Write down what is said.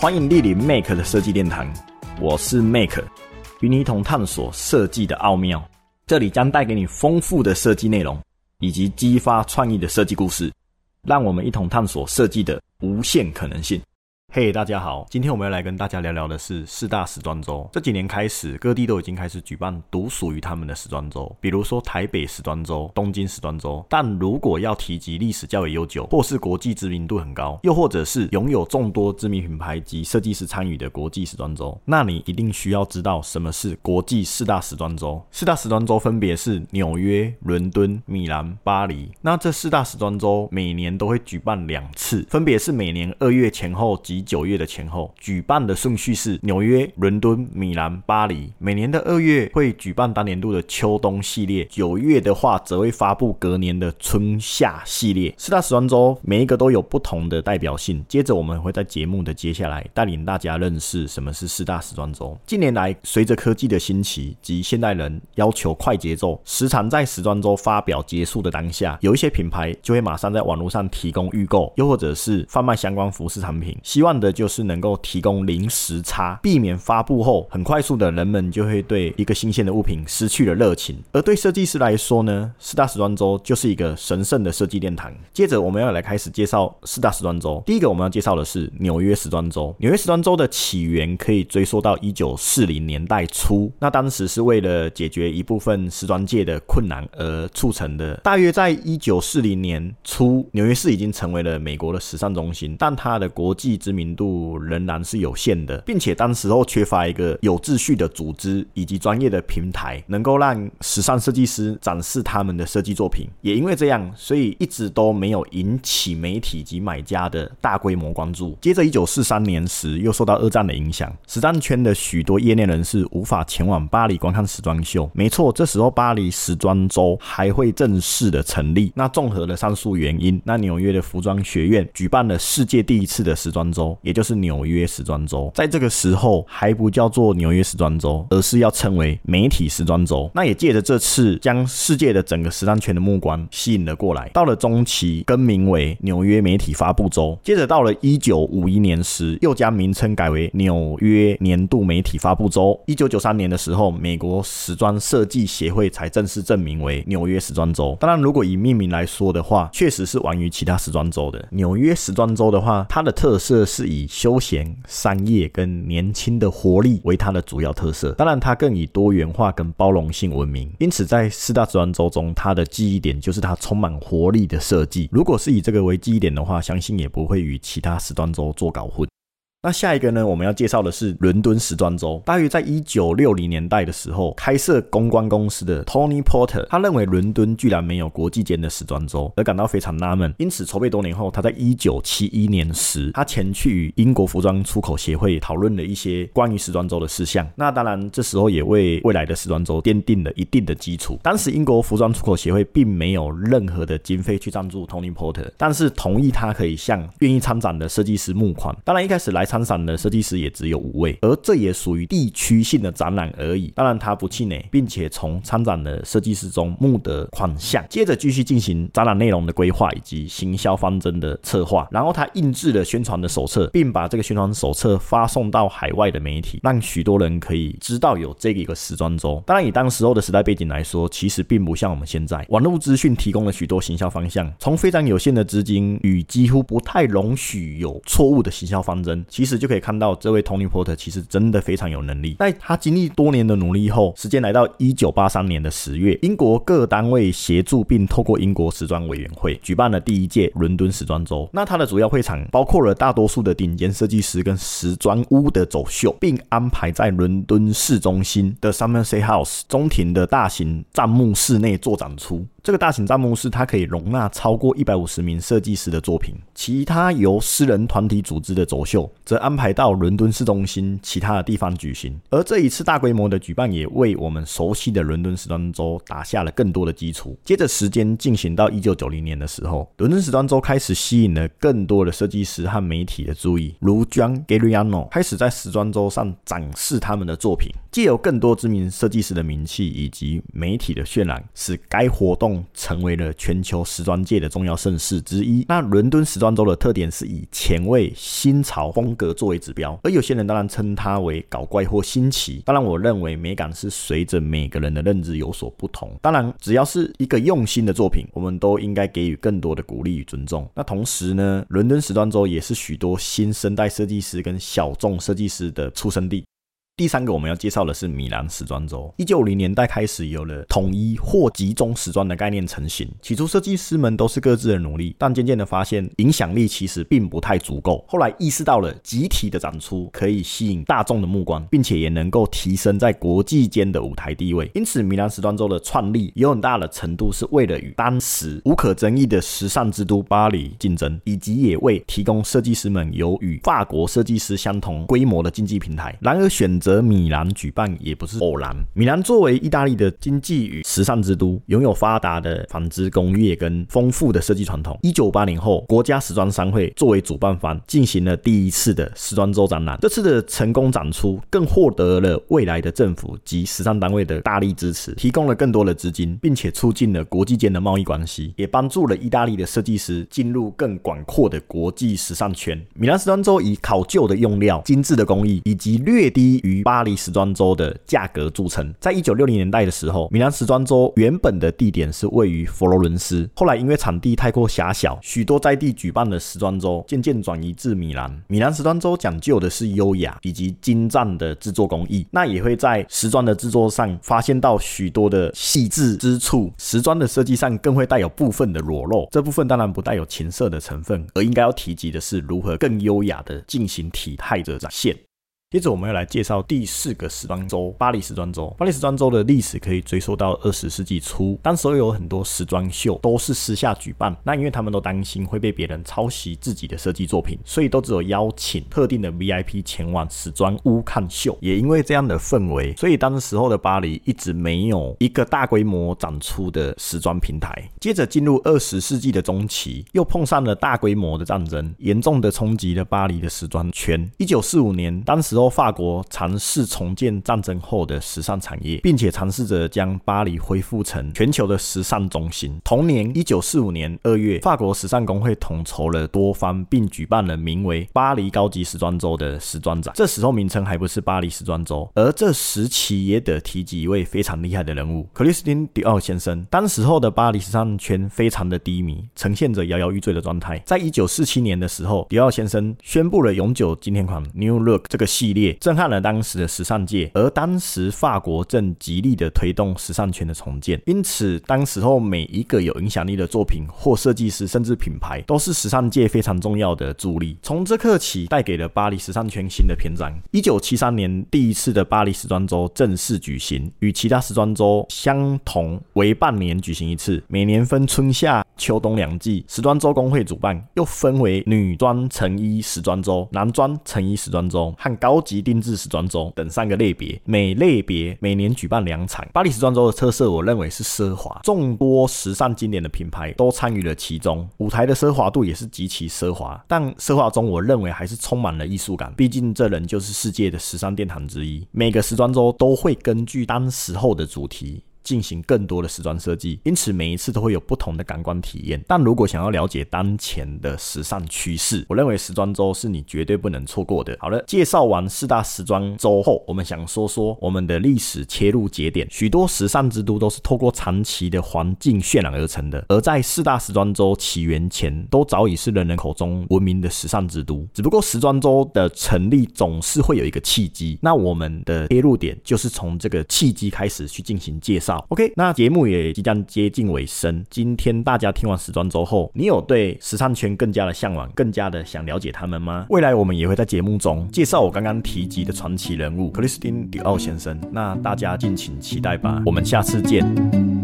欢迎莅临 Make 的设计殿堂，我是 Make，与你一同探索设计的奥妙。这里将带给你丰富的设计内容，以及激发创意的设计故事。让我们一同探索设计的无限可能性。嘿，大家好，今天我们要来跟大家聊聊的是四大时装周。这几年开始，各地都已经开始举办独属于他们的时装周，比如说台北时装周、东京时装周。但如果要提及历史较为悠久，或是国际知名度很高，又或者是拥有众多知名品牌及设计师参与的国际时装周，那你一定需要知道什么是国际四大时装周。四大时装周分别是纽约、伦敦、米兰、巴黎。那这四大时装周每年都会举办两次，分别是每年二月前后及九月的前后举办的顺序是纽约、伦敦、米兰、巴黎。每年的二月会举办当年度的秋冬系列，九月的话则会发布隔年的春夏系列。四大时装周每一个都有不同的代表性。接着我们会在节目的接下来带领大家认识什么是四大时装周。近年来，随着科技的兴起及现代人要求快节奏，时常在时装周发表结束的当下，有一些品牌就会马上在网络上提供预购，又或者是贩卖相关服饰产品，希望的就。是能够提供零时差，避免发布后很快速的人们就会对一个新鲜的物品失去了热情。而对设计师来说呢，四大时装周就是一个神圣的设计殿堂。接着我们要来开始介绍四大时装周。第一个我们要介绍的是纽约时装周。纽约时装周的起源可以追溯到一九四零年代初，那当时是为了解决一部分时装界的困难而促成的。大约在一九四零年初，纽约市已经成为了美国的时尚中心，但它的国际知名名度。仍然是有限的，并且当时候缺乏一个有秩序的组织以及专业的平台，能够让时尚设计师展示他们的设计作品。也因为这样，所以一直都没有引起媒体及买家的大规模关注。接着，一九四三年时，又受到二战的影响，时装圈的许多业内人士无法前往巴黎观看时装秀。没错，这时候巴黎时装周还会正式的成立。那综合了上述原因，那纽约的服装学院举办了世界第一次的时装周，也就是。纽约时装周，在这个时候还不叫做纽约时装周，而是要称为媒体时装周。那也借着这次，将世界的整个时尚圈的目光吸引了过来。到了中期，更名为纽约媒体发布周。接着到了一九五一年时，又将名称改为纽约年度媒体发布周。一九九三年的时候，美国时装设计协会才正式证明为纽约时装周。当然，如果以命名来说的话，确实是晚于其他时装周的。纽约时装周的话，它的特色是是以休闲、商业跟年轻的活力为它的主要特色，当然它更以多元化跟包容性闻名。因此，在四大时装周中，它的记忆点就是它充满活力的设计。如果是以这个为记忆点的话，相信也不会与其他时装周做搞混。那下一个呢？我们要介绍的是伦敦时装周。大约在一九六零年代的时候，开设公关公司的 Tony Porter，他认为伦敦居然没有国际间的时装周，而感到非常纳闷。因此，筹备多年后，他在一九七一年时，他前去与英国服装出口协会讨论了一些关于时装周的事项。那当然，这时候也为未来的时装周奠定了一定的基础。当时，英国服装出口协会并没有任何的经费去赞助 Tony Porter，但是同意他可以向愿意参展的设计师募款。当然，一开始来。参参展的设计师也只有五位，而这也属于地区性的展览而已。当然，他不气馁，并且从参展的设计师中募得款项，接着继续进行展览内容的规划以及行销方针的策划。然后，他印制了宣传的手册，并把这个宣传手册发送到海外的媒体，让许多人可以知道有这个一个时装周。当然，以当时候的时代背景来说，其实并不像我们现在，网络资讯提供了许多行销方向，从非常有限的资金与几乎不太容许有错误的行销方针。其实就可以看到，这位 Tony Porter 其实真的非常有能力。在他经历多年的努力后，时间来到一九八三年的十月，英国各单位协助并透过英国时装委员会举办了第一届伦敦时装周。那它的主要会场包括了大多数的顶尖设计师跟时装屋的走秀，并安排在伦敦市中心的 Somerset House 中庭的大型帐幕室内做展出。这个大型帐幕是，它可以容纳超过一百五十名设计师的作品。其他由私人团体组织的走秀，则安排到伦敦市中心其他的地方举行。而这一次大规模的举办，也为我们熟悉的伦敦时装周打下了更多的基础。接着时间进行到一九九零年的时候，伦敦时装周开始吸引了更多的设计师和媒体的注意，如 John g a r i a n o 开始在时装周上展示他们的作品，借由更多知名设计师的名气以及媒体的渲染，使该活动。成为了全球时装界的重要盛事之一。那伦敦时装周的特点是以前卫、新潮风格作为指标，而有些人当然称它为搞怪或新奇。当然，我认为美感是随着每个人的认知有所不同。当然，只要是一个用心的作品，我们都应该给予更多的鼓励与尊重。那同时呢，伦敦时装周也是许多新生代设计师跟小众设计师的出生地。第三个我们要介绍的是米兰时装周。一九五零年代开始有了统一或集中时装的概念成型。起初设计师们都是各自的努力，但渐渐的发现影响力其实并不太足够。后来意识到了集体的展出可以吸引大众的目光，并且也能够提升在国际间的舞台地位。因此，米兰时装周的创立有很大的程度是为了与当时无可争议的时尚之都巴黎竞争，以及也为提供设计师们有与法国设计师相同规模的经济平台。然而选择。则米兰举办也不是偶然。米兰作为意大利的经济与时尚之都，拥有发达的纺织工业跟丰富的设计传统。一九八零后，国家时装商会作为主办方，进行了第一次的时装周展览。这次的成功展出，更获得了未来的政府及时尚单位的大力支持，提供了更多的资金，并且促进了国际间的贸易关系，也帮助了意大利的设计师进入更广阔的国际时尚圈。米兰时装周以考究的用料、精致的工艺以及略低于巴黎时装周的价格著称。在一九六零年代的时候，米兰时装周原本的地点是位于佛罗伦斯，后来因为场地太过狭小，许多在地举办的时装周渐渐转移至米兰。米兰时装周讲究的是优雅以及精湛的制作工艺，那也会在时装的制作上发现到许多的细致之处。时装的设计上更会带有部分的裸露，这部分当然不带有情色的成分，而应该要提及的是如何更优雅的进行体态的展现。接着我们要来介绍第四个时装周——巴黎时装周。巴黎时装周的历史可以追溯到二十世纪初，当时有很多时装秀都是私下举办。那因为他们都担心会被别人抄袭自己的设计作品，所以都只有邀请特定的 VIP 前往时装屋看秀。也因为这样的氛围，所以当时候的巴黎一直没有一个大规模展出的时装平台。接着进入二十世纪的中期，又碰上了大规模的战争，严重的冲击了巴黎的时装圈。一九四五年，当时。后，法国尝试重建战争后的时尚产业，并且尝试着将巴黎恢复成全球的时尚中心。同年，一九四五年二月，法国时尚工会统筹了多方，并举办了名为“巴黎高级时装周”的时装展。这时候名称还不是巴黎时装周，而这时期也得提及一位非常厉害的人物——克里斯汀·迪奥先生。当时候的巴黎时尚圈非常的低迷，呈现着摇摇欲坠的状态。在一九四七年的时候，迪奥先生宣布了永久经典款 New Look 这个系。系列震撼了当时的时尚界，而当时法国正极力的推动时尚圈的重建，因此当时候每一个有影响力的作品或设计师，甚至品牌，都是时尚界非常重要的助力。从这刻起，带给了巴黎时尚圈新的篇章。一九七三年，第一次的巴黎时装周正式举行，与其他时装周相同，为半年举行一次，每年分春夏秋冬两季。时装周工会主办，又分为女装成衣时装周、男装成衣时装周和高。高级定制时装周等三个类别，每类别每年举办两场。巴黎时装周的特色，我认为是奢华，众多时尚经典的品牌都参与了其中，舞台的奢华度也是极其奢华。但奢华中，我认为还是充满了艺术感，毕竟这人就是世界的时尚殿堂之一。每个时装周都会根据当时候的主题。进行更多的时装设计，因此每一次都会有不同的感官体验。但如果想要了解当前的时尚趋势，我认为时装周是你绝对不能错过的。好了，介绍完四大时装周后，我们想说说我们的历史切入节点。许多时尚之都都是透过长期的环境渲染而成的，而在四大时装周起源前，都早已是人人口中闻名的时尚之都。只不过时装周的成立总是会有一个契机，那我们的切入点就是从这个契机开始去进行介绍。OK，那节目也即将接近尾声。今天大家听完时装周后，你有对时尚圈更加的向往，更加的想了解他们吗？未来我们也会在节目中介绍我刚刚提及的传奇人物克里斯汀·迪奥先生。那大家敬请期待吧。我们下次见。